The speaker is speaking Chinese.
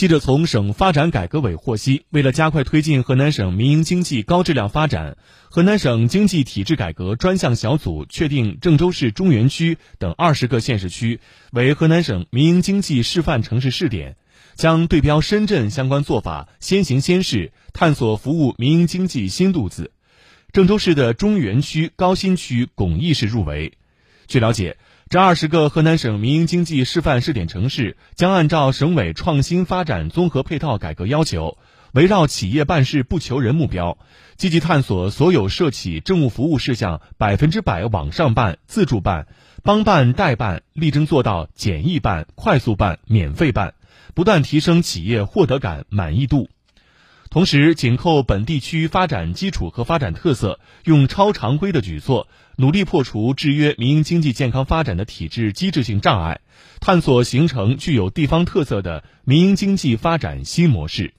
记者从省发展改革委获悉，为了加快推进河南省民营经济高质量发展，河南省经济体制改革专项小组确定郑州市中原区等二十个县市区为河南省民营经济示范城市试点，将对标深圳相关做法，先行先试，探索服务民营经济新路子。郑州市的中原区、高新区巩义市入围。据了解。这二十个河南省民营经济示范试点城市将按照省委创新发展综合配套改革要求，围绕企业办事不求人目标，积极探索所有涉企政务服务事项百分之百网上办、自助办、帮办代办，力争做到简易办、快速办、免费办，不断提升企业获得感、满意度。同时，紧扣本地区发展基础和发展特色，用超常规的举措，努力破除制约民营经济健康发展的体制机制性障碍，探索形成具有地方特色的民营经济发展新模式。